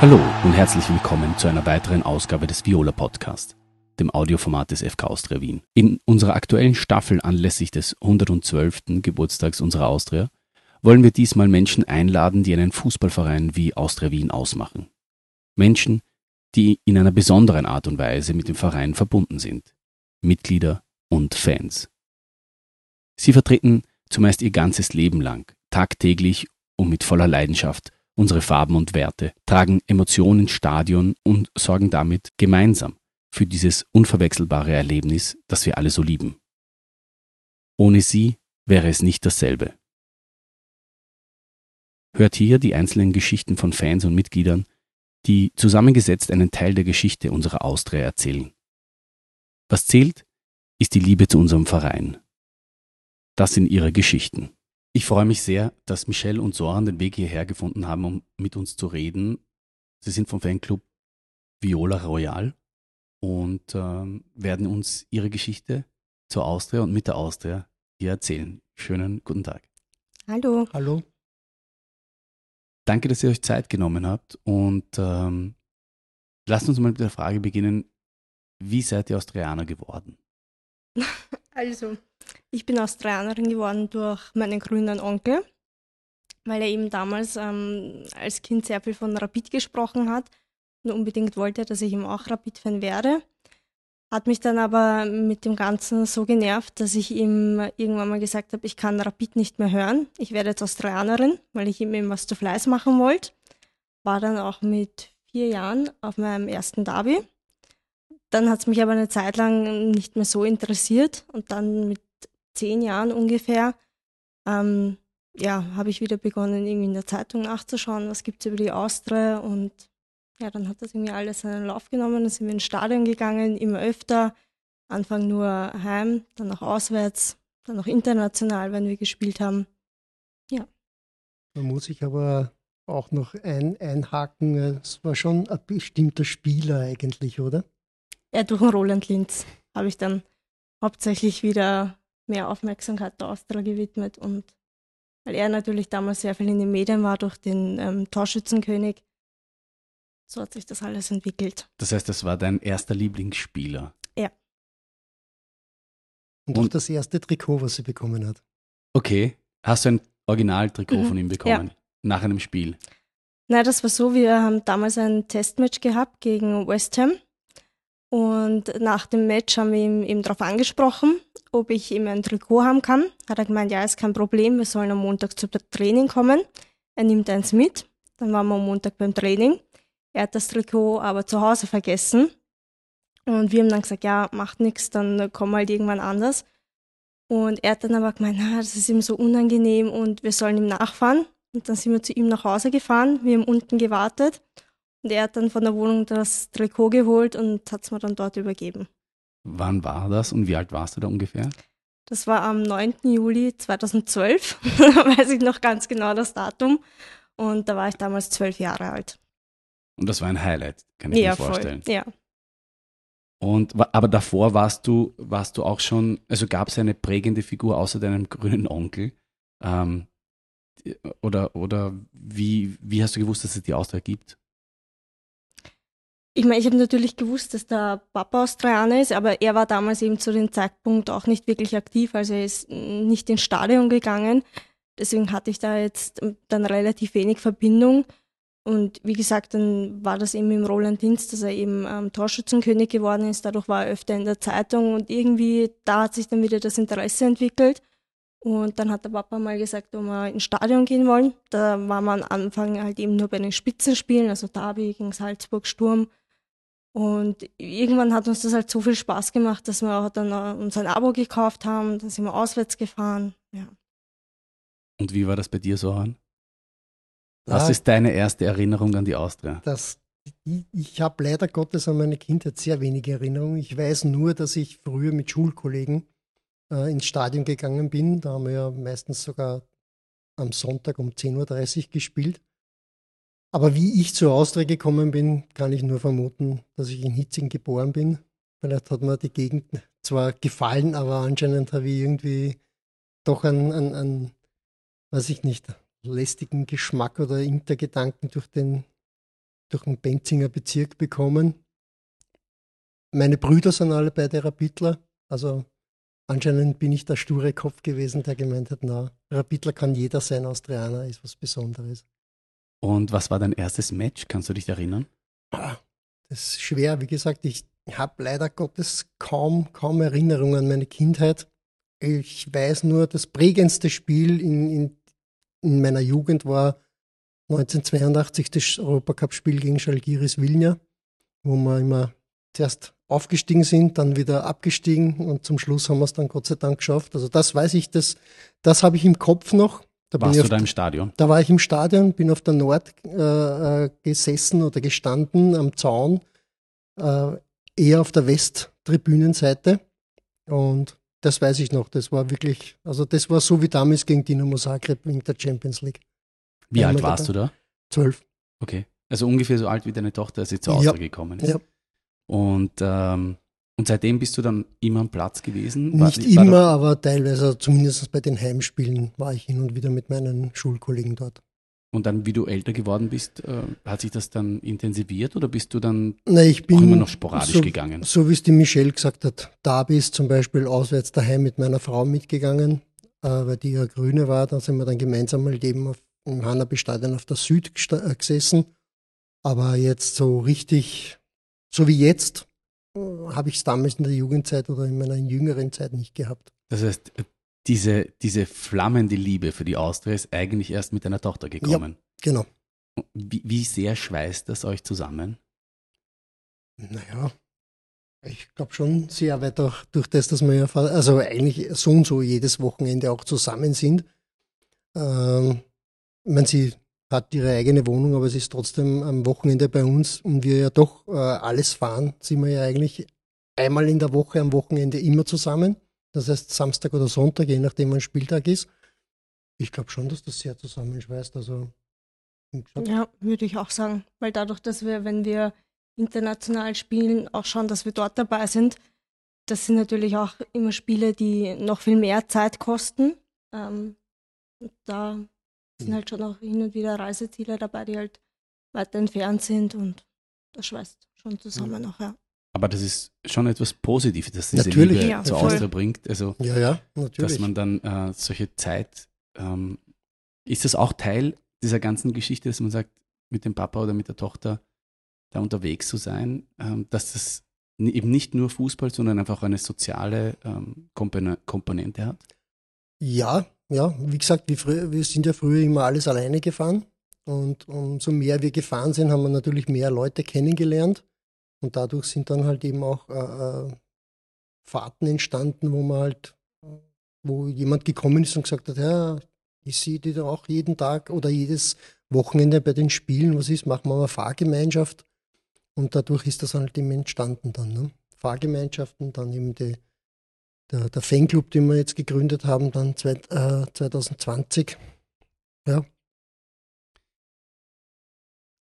Hallo und herzlich willkommen zu einer weiteren Ausgabe des Viola Podcast, dem Audioformat des FK Austria Wien. In unserer aktuellen Staffel anlässlich des 112. Geburtstags unserer Austria wollen wir diesmal Menschen einladen, die einen Fußballverein wie Austria Wien ausmachen. Menschen, die in einer besonderen Art und Weise mit dem Verein verbunden sind. Mitglieder und Fans. Sie vertreten zumeist ihr ganzes Leben lang, tagtäglich und mit voller Leidenschaft unsere Farben und Werte, tragen Emotionen ins Stadion und sorgen damit gemeinsam für dieses unverwechselbare Erlebnis, das wir alle so lieben. Ohne sie wäre es nicht dasselbe. Hört hier die einzelnen Geschichten von Fans und Mitgliedern, die zusammengesetzt einen Teil der Geschichte unserer Austria erzählen. Was zählt, ist die Liebe zu unserem Verein. Das sind ihre Geschichten. Ich freue mich sehr, dass Michelle und Soran den Weg hierher gefunden haben, um mit uns zu reden. Sie sind vom Fanclub Viola Royal und ähm, werden uns ihre Geschichte zur Austria und mit der Austria hier erzählen. Schönen guten Tag. Hallo. Hallo. Danke, dass ihr euch Zeit genommen habt und ähm, lasst uns mal mit der Frage beginnen, wie seid ihr Austrianer geworden? Also, ich bin Australianerin geworden durch meinen grünen Onkel, weil er eben damals ähm, als Kind sehr viel von Rapid gesprochen hat und unbedingt wollte, dass ich ihm auch Rapid-Fan werde. Hat mich dann aber mit dem Ganzen so genervt, dass ich ihm irgendwann mal gesagt habe, ich kann Rapid nicht mehr hören. Ich werde jetzt Australianerin, weil ich ihm eben was zu Fleiß machen wollte. War dann auch mit vier Jahren auf meinem ersten Derby. Dann hat es mich aber eine Zeit lang nicht mehr so interessiert und dann mit zehn Jahren ungefähr, ähm, ja, habe ich wieder begonnen, irgendwie in der Zeitung nachzuschauen, was gibt es über die Austria und ja, dann hat das irgendwie alles seinen Lauf genommen, dann sind wir ins Stadion gegangen, immer öfter, Anfang nur heim, dann noch auswärts, dann noch international, wenn wir gespielt haben. Ja. Da muss ich aber auch noch ein, einhaken, es war schon ein bestimmter Spieler eigentlich, oder? Ja, durch den Roland Linz habe ich dann hauptsächlich wieder mehr Aufmerksamkeit der Austria gewidmet und weil er natürlich damals sehr viel in den Medien war durch den ähm, Torschützenkönig. So hat sich das alles entwickelt. Das heißt, das war dein erster Lieblingsspieler? Ja. Und, auch das erste Trikot, was sie bekommen hat. Okay. Hast du ein Originaltrikot mhm. von ihm bekommen? Ja. Nach einem Spiel? Nein, das war so, wir haben damals ein Testmatch gehabt gegen West Ham. Und nach dem Match haben wir ihn eben darauf angesprochen ob ich ihm ein Trikot haben kann. Hat er gemeint, ja, ist kein Problem, wir sollen am Montag zum Training kommen. Er nimmt eins mit. Dann waren wir am Montag beim Training. Er hat das Trikot aber zu Hause vergessen. Und wir haben dann gesagt, ja, macht nichts, dann kommen wir halt irgendwann anders. Und er hat dann aber gemeint, na, das ist ihm so unangenehm und wir sollen ihm nachfahren. Und dann sind wir zu ihm nach Hause gefahren, wir haben unten gewartet. Und er hat dann von der Wohnung das Trikot geholt und hat es mir dann dort übergeben. Wann war das und wie alt warst du da ungefähr? Das war am 9. Juli 2012, da weiß ich noch ganz genau das Datum. Und da war ich damals zwölf Jahre alt. Und das war ein Highlight, kann ich ja, mir vorstellen. Voll. Ja. Und aber davor warst du, warst du auch schon, also gab es eine prägende Figur außer deinem grünen Onkel? Ähm, oder oder wie, wie hast du gewusst, dass es die Austria gibt? Ich meine, ich habe natürlich gewusst, dass der Papa Australianer ist, aber er war damals eben zu dem Zeitpunkt auch nicht wirklich aktiv, also er ist nicht ins Stadion gegangen. Deswegen hatte ich da jetzt dann relativ wenig Verbindung. Und wie gesagt, dann war das eben im Roland Dienst, dass er eben ähm, Torschützenkönig geworden ist. Dadurch war er öfter in der Zeitung und irgendwie da hat sich dann wieder das Interesse entwickelt. Und dann hat der Papa mal gesagt, ob wir ins Stadion gehen wollen. Da war man am Anfang halt eben nur bei den Spitzenspielen, also Derby gegen Salzburg, Sturm. Und irgendwann hat uns das halt so viel Spaß gemacht, dass wir auch dann äh, uns ein Abo gekauft haben, dann sind wir auswärts gefahren. Ja. Und wie war das bei dir, Soran? Was ja, ist deine erste Erinnerung an die Austria? Das, ich, ich habe leider Gottes an meine Kindheit sehr wenige Erinnerungen. Ich weiß nur, dass ich früher mit Schulkollegen äh, ins Stadion gegangen bin. Da haben wir ja meistens sogar am Sonntag um 10.30 Uhr gespielt. Aber wie ich zur Austria gekommen bin, kann ich nur vermuten, dass ich in Hitzing geboren bin. Vielleicht hat mir die Gegend zwar gefallen, aber anscheinend habe ich irgendwie doch einen, einen, einen weiß ich nicht, lästigen Geschmack oder Intergedanken durch den durch den Benzinger Bezirk bekommen. Meine Brüder sind alle beide Rapidler. Also anscheinend bin ich der sture Kopf gewesen, der gemeint hat, na, Rapidler kann jeder sein, Austrianer ist was Besonderes. Und was war dein erstes Match? Kannst du dich erinnern? Ah, das ist schwer. Wie gesagt, ich habe leider Gottes kaum, kaum Erinnerungen an meine Kindheit. Ich weiß nur, das prägendste Spiel in, in, in meiner Jugend war 1982 das Europacup-Spiel gegen Schalgiris Vilna, wo wir immer zuerst aufgestiegen sind, dann wieder abgestiegen und zum Schluss haben wir es dann Gott sei Dank geschafft. Also das weiß ich, das, das habe ich im Kopf noch. Da Warst du da im Stadion? Da war ich im Stadion, bin auf der Nord äh, äh, gesessen oder gestanden am Zaun, äh, eher auf der Westtribünenseite. Und das weiß ich noch. Das war wirklich, also das war so wie damals gegen Dinamo Zagreb in der Champions League. Wie alt warst du da? Zwölf. Okay. Also ungefähr so alt wie deine Tochter, als sie zu Hause ja. gekommen ist. Ja. Und, ähm, und seitdem bist du dann immer am Platz gewesen? Nicht war, immer, war aber teilweise, zumindest bei den Heimspielen, war ich hin und wieder mit meinen Schulkollegen dort. Und dann, wie du älter geworden bist, äh, hat sich das dann intensiviert oder bist du dann Na, ich bin, immer noch sporadisch so, gegangen? So wie es die Michelle gesagt hat, da bist zum Beispiel auswärts daheim mit meiner Frau mitgegangen, äh, weil die ja Grüne war. Da sind wir dann gemeinsam mal eben auf, im Hanabi-Stadion auf der Süd äh, gesessen. Aber jetzt so richtig, so wie jetzt, habe ich es damals in der Jugendzeit oder in meiner jüngeren Zeit nicht gehabt. Das heißt, diese, diese flammende Liebe für die Austria ist eigentlich erst mit deiner Tochter gekommen. Ja, genau. Wie, wie sehr schweißt das euch zusammen? Naja, ich glaube schon sehr, weil durch, durch das, dass wir ja, also eigentlich so und so jedes Wochenende auch zusammen sind. Ähm, ich meine, sie hat ihre eigene Wohnung, aber sie ist trotzdem am Wochenende bei uns und wir ja doch äh, alles fahren, sind wir ja eigentlich einmal in der Woche am Wochenende immer zusammen. Das heißt Samstag oder Sonntag, je nachdem wann Spieltag ist. Ich glaube schon, dass das sehr zusammenschweißt. Also, ja, würde ich auch sagen. Weil dadurch, dass wir, wenn wir international spielen, auch schauen, dass wir dort dabei sind, das sind natürlich auch immer Spiele, die noch viel mehr Zeit kosten. Ähm, da sind halt schon auch hin und wieder Reiseziele dabei, die halt weiter entfernt sind und das schweißt schon zusammen noch, ja. Aber das ist schon etwas Positives, dass diese natürlich. Liebe ja, zur Austria bringt. Also, ja, ja, natürlich. Dass man dann äh, solche Zeit, ähm, ist das auch Teil dieser ganzen Geschichte, dass man sagt, mit dem Papa oder mit der Tochter da unterwegs zu sein, ähm, dass das eben nicht nur Fußball, sondern einfach eine soziale ähm, Komponente hat? Ja, ja. Wie gesagt, wir, wir sind ja früher immer alles alleine gefahren. Und umso mehr wir gefahren sind, haben wir natürlich mehr Leute kennengelernt. Und dadurch sind dann halt eben auch äh, äh, Fahrten entstanden, wo man halt, wo jemand gekommen ist und gesagt hat, ja, ich sehe die da auch jeden Tag oder jedes Wochenende bei den Spielen, was ist, machen wir mal Fahrgemeinschaft. Und dadurch ist das halt eben entstanden dann. Ne? Fahrgemeinschaften, dann eben die, der, der Fanclub, den wir jetzt gegründet haben, dann zwei, äh, 2020. Ja,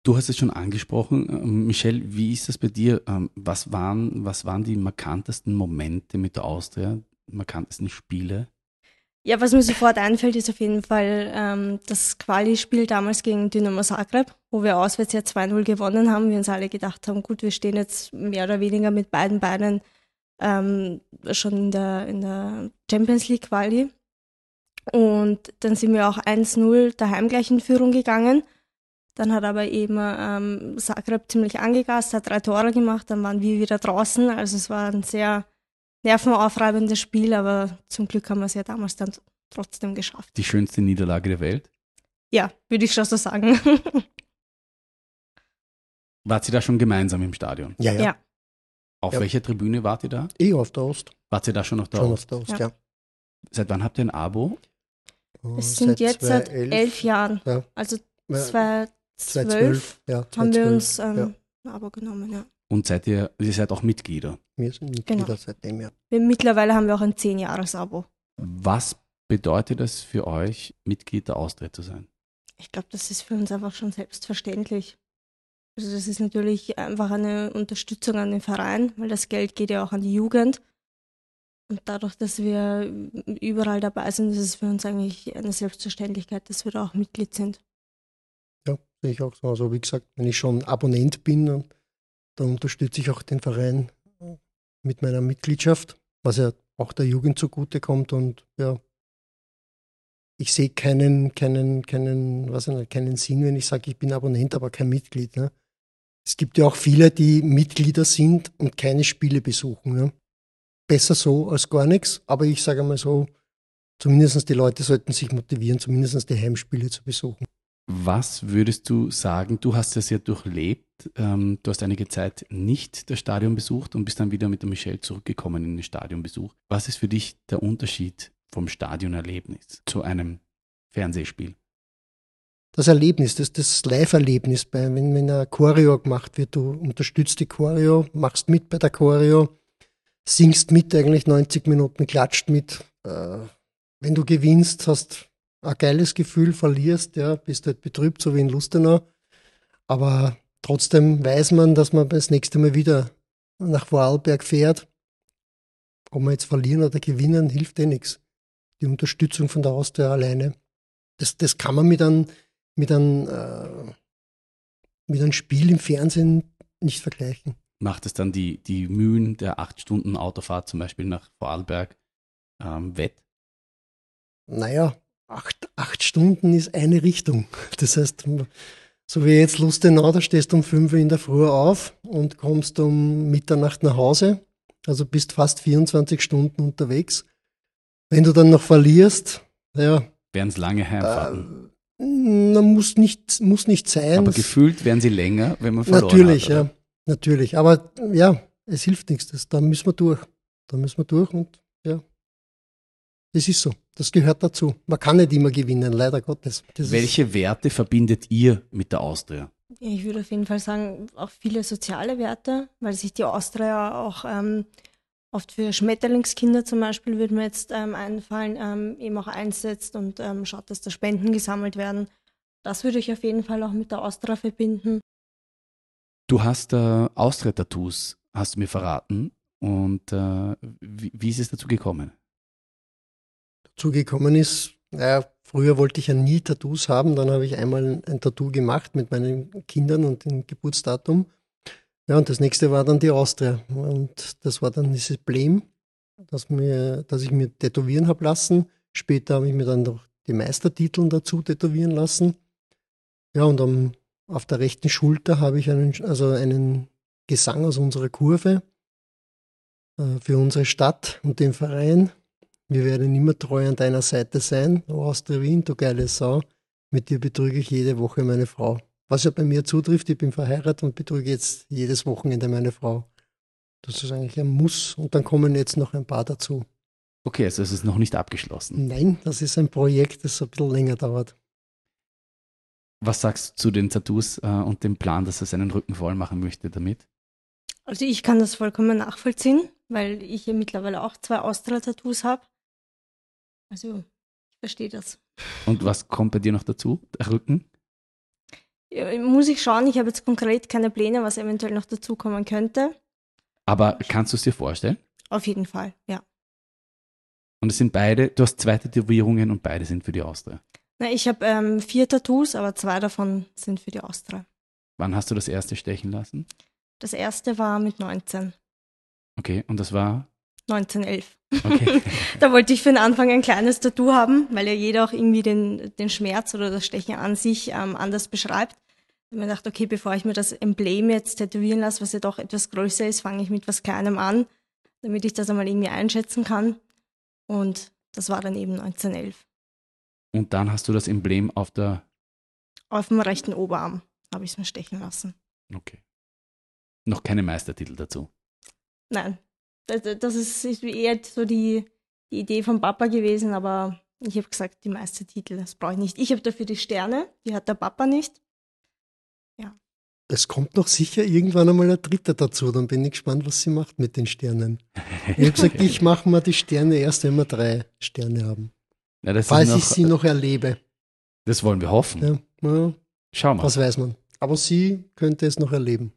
Du hast es schon angesprochen, ähm, Michelle, wie ist das bei dir? Ähm, was waren, was waren die markantesten Momente mit der Austria, markantesten Spiele? Ja, was mir sofort einfällt, ist auf jeden Fall ähm, das Quali-Spiel damals gegen Dynamo Zagreb, wo wir auswärts ja 2-0 gewonnen haben. Wir uns alle gedacht haben, gut, wir stehen jetzt mehr oder weniger mit beiden Beinen ähm, schon in der, in der Champions League Quali. Und dann sind wir auch 1-0 daheim gleich in Führung gegangen. Dann hat aber eben ähm, Zagreb ziemlich angegast, hat drei Tore gemacht, dann waren wir wieder draußen. Also es war ein sehr nervenaufreibendes Spiel, aber zum Glück haben wir es ja damals dann trotzdem geschafft. Die schönste Niederlage der Welt? Ja, würde ich schon so sagen. Wart ihr da schon gemeinsam im Stadion? Ja, ja. ja. Auf ja. welcher Tribüne wart ihr da? Ich auf der Ost. Wart ihr da schon auf der schon Ost? Auf der Ost, ja. ja. Seit wann habt ihr ein Abo? Es sind seit jetzt seit elf Jahren. Ja. Also zwei, 2012 ja, haben wir uns ähm, ja. ein Abo genommen, ja. Und seid ihr, ihr seid auch Mitglieder? Wir sind Mitglieder genau. seitdem, ja. Wir, mittlerweile haben wir auch ein 10-Jahres-Abo. Was bedeutet es für euch, Mitglied der Austria zu sein? Ich glaube, das ist für uns einfach schon selbstverständlich. Also das ist natürlich einfach eine Unterstützung an den Verein, weil das Geld geht ja auch an die Jugend. Und dadurch, dass wir überall dabei sind, ist es für uns eigentlich eine Selbstverständlichkeit, dass wir da auch Mitglied sind. Ja, sehe ich auch so. Also wie gesagt, wenn ich schon Abonnent bin, dann, unterstütze ich auch den Verein mit meiner Mitgliedschaft, was ja auch der Jugend zugutekommt und ja, ich sehe keinen, keinen, keinen, was keinen Sinn, wenn ich sage, ich bin Abonnent, aber kein Mitglied. Ne? Es gibt ja auch viele, die Mitglieder sind und keine Spiele besuchen. Ne? Besser so als gar nichts, aber ich sage mal so, zumindest die Leute sollten sich motivieren, zumindest die Heimspiele zu besuchen. Was würdest du sagen? Du hast es ja durchlebt. Ähm, du hast einige Zeit nicht das Stadion besucht und bist dann wieder mit der Michelle zurückgekommen in den Stadionbesuch. Was ist für dich der Unterschied vom Stadionerlebnis zu einem Fernsehspiel? Das Erlebnis, das, das Live-Erlebnis, wenn, wenn eine Choreo gemacht wird, du unterstützt die Choreo, machst mit bei der Choreo, singst mit eigentlich 90 Minuten, klatscht mit. Äh, wenn du gewinnst, hast ein geiles Gefühl, verlierst, ja, bist halt betrübt, so wie in Lustenau. Aber trotzdem weiß man, dass man das nächste Mal wieder nach Vorarlberg fährt. Ob wir jetzt verlieren oder gewinnen, hilft eh nichts. Die Unterstützung von der Austria alleine. Das, das kann man mit einem, mit, einem, äh, mit einem Spiel im Fernsehen nicht vergleichen. Macht es dann die, die Mühen der acht Stunden Autofahrt zum Beispiel nach Vorarlberg ähm, wett? Naja, acht, acht Stunden ist eine Richtung. Das heißt, so wie jetzt Lustenau, da stehst du um fünf Uhr in der Früh auf und kommst um Mitternacht nach Hause. Also bist fast 24 Stunden unterwegs. Wenn du dann noch verlierst, ja. Werden es lange Heimfahrten? Na, muss nicht, muss nicht sein. Aber gefühlt werden sie länger, wenn man verloren natürlich, hat. Natürlich, ja. Natürlich. Aber ja, es hilft nichts. Das, da müssen wir durch. Da müssen wir durch und ja. Es ist so. Das gehört dazu. Man kann nicht immer gewinnen, leider Gottes. Das Welche Werte verbindet ihr mit der Austria? Ich würde auf jeden Fall sagen, auch viele soziale Werte, weil sich die Austria auch ähm, oft für Schmetterlingskinder zum Beispiel, würde mir jetzt ähm, einfallen, ähm, eben auch einsetzt und ähm, schaut, dass da Spenden gesammelt werden. Das würde ich auf jeden Fall auch mit der Austria verbinden. Du hast äh, Austria-Tattoos, hast du mir verraten. Und äh, wie, wie ist es dazu gekommen? zugekommen ist. Naja, früher wollte ich ja nie Tattoos haben, dann habe ich einmal ein Tattoo gemacht mit meinen Kindern und dem Geburtsdatum. Ja, und das nächste war dann die Austria. Und das war dann dieses Blem, das, mir, das ich mir tätowieren habe lassen. Später habe ich mir dann noch die Meistertitel dazu tätowieren lassen. Ja, und am, auf der rechten Schulter habe ich einen, also einen Gesang aus unserer Kurve äh, für unsere Stadt und den Verein. Wir werden immer treu an deiner Seite sein, O Austria Wien, du geile Sau. Mit dir betrüge ich jede Woche meine Frau. Was ja bei mir zutrifft, ich bin verheiratet und betrüge jetzt jedes Wochenende meine Frau. Das ist eigentlich ein Muss und dann kommen jetzt noch ein paar dazu. Okay, also es ist noch nicht abgeschlossen. Nein, das ist ein Projekt, das ein bisschen länger dauert. Was sagst du zu den Tattoos äh, und dem Plan, dass er seinen Rücken voll machen möchte damit? Also ich kann das vollkommen nachvollziehen, weil ich ja mittlerweile auch zwei Austria-Tattoos habe. Also, ich verstehe das. Und was kommt bei dir noch dazu? Der Rücken? Ja, muss ich schauen. Ich habe jetzt konkret keine Pläne, was eventuell noch dazukommen könnte. Aber kannst du es dir vorstellen? Auf jeden Fall, ja. Und es sind beide, du hast zwei Tätowierungen und beide sind für die Austria. Na, ich habe ähm, vier Tattoos, aber zwei davon sind für die Austria. Wann hast du das erste stechen lassen? Das erste war mit 19. Okay, und das war? 1911. Okay. da wollte ich für den Anfang ein kleines Tattoo haben, weil ja jeder auch irgendwie den, den Schmerz oder das Stechen an sich ähm, anders beschreibt. Ich habe mir gedacht, okay, bevor ich mir das Emblem jetzt tätowieren lasse, was ja doch etwas größer ist, fange ich mit was Kleinem an, damit ich das einmal irgendwie einschätzen kann. Und das war dann eben 1911. Und dann hast du das Emblem auf der... Auf dem rechten Oberarm habe ich es mir stechen lassen. Okay. Noch keine Meistertitel dazu? Nein, das ist, ist eher so die, die Idee vom Papa gewesen, aber ich habe gesagt, die meisten Titel, das brauche ich nicht. Ich habe dafür die Sterne, die hat der Papa nicht. Ja. Es kommt noch sicher irgendwann einmal ein dritter dazu, dann bin ich gespannt, was sie macht mit den Sternen. Ich habe gesagt, ich mache mal die Sterne erst, wenn wir drei Sterne haben. Ja, Falls noch, ich sie noch erlebe. Das wollen wir hoffen. Ja, ja. Schau mal. Was weiß man. Aber sie könnte es noch erleben.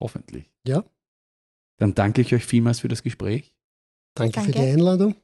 Hoffentlich. Ja. Dann danke ich euch vielmals für das Gespräch. Danke, danke. für die Einladung.